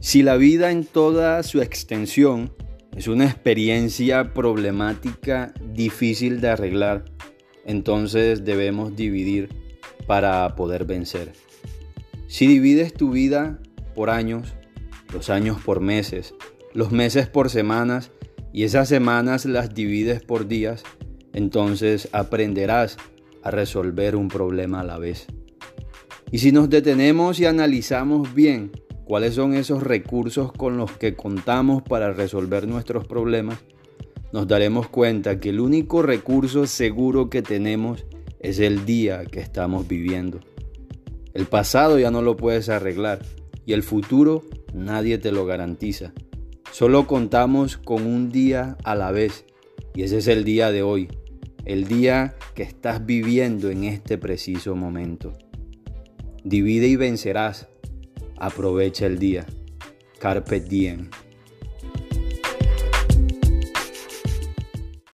Si la vida en toda su extensión es una experiencia problemática difícil de arreglar, entonces debemos dividir para poder vencer. Si divides tu vida por años, los años por meses, los meses por semanas y esas semanas las divides por días, entonces aprenderás a resolver un problema a la vez. Y si nos detenemos y analizamos bien cuáles son esos recursos con los que contamos para resolver nuestros problemas, nos daremos cuenta que el único recurso seguro que tenemos es el día que estamos viviendo. El pasado ya no lo puedes arreglar y el futuro nadie te lo garantiza. Solo contamos con un día a la vez y ese es el día de hoy, el día que estás viviendo en este preciso momento. Divide y vencerás Aprovecha el día. Carpe diem.